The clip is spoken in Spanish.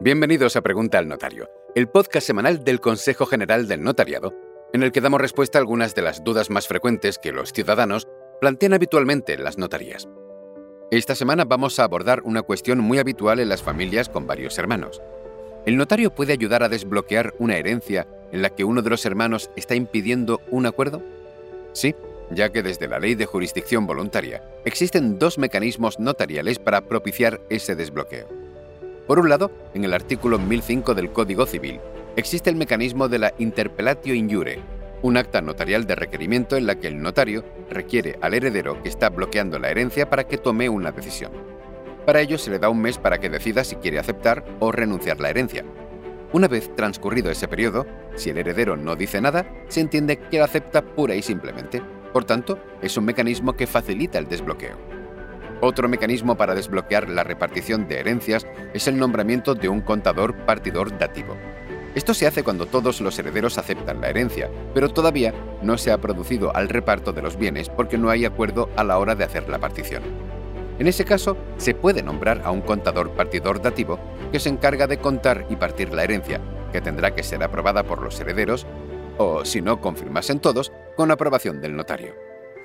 Bienvenidos a Pregunta al Notario, el podcast semanal del Consejo General del Notariado, en el que damos respuesta a algunas de las dudas más frecuentes que los ciudadanos plantean habitualmente en las notarías. Esta semana vamos a abordar una cuestión muy habitual en las familias con varios hermanos. ¿El notario puede ayudar a desbloquear una herencia en la que uno de los hermanos está impidiendo un acuerdo? Sí, ya que desde la ley de jurisdicción voluntaria existen dos mecanismos notariales para propiciar ese desbloqueo. Por un lado, en el artículo 1005 del Código Civil, existe el mecanismo de la interpellatio injure, un acta notarial de requerimiento en la que el notario requiere al heredero que está bloqueando la herencia para que tome una decisión. Para ello se le da un mes para que decida si quiere aceptar o renunciar la herencia. Una vez transcurrido ese periodo, si el heredero no dice nada, se entiende que la acepta pura y simplemente. Por tanto, es un mecanismo que facilita el desbloqueo. Otro mecanismo para desbloquear la repartición de herencias es el nombramiento de un contador partidor dativo. Esto se hace cuando todos los herederos aceptan la herencia, pero todavía no se ha producido al reparto de los bienes porque no hay acuerdo a la hora de hacer la partición. En ese caso, se puede nombrar a un contador partidor dativo que se encarga de contar y partir la herencia, que tendrá que ser aprobada por los herederos o, si no confirmasen todos, con aprobación del notario.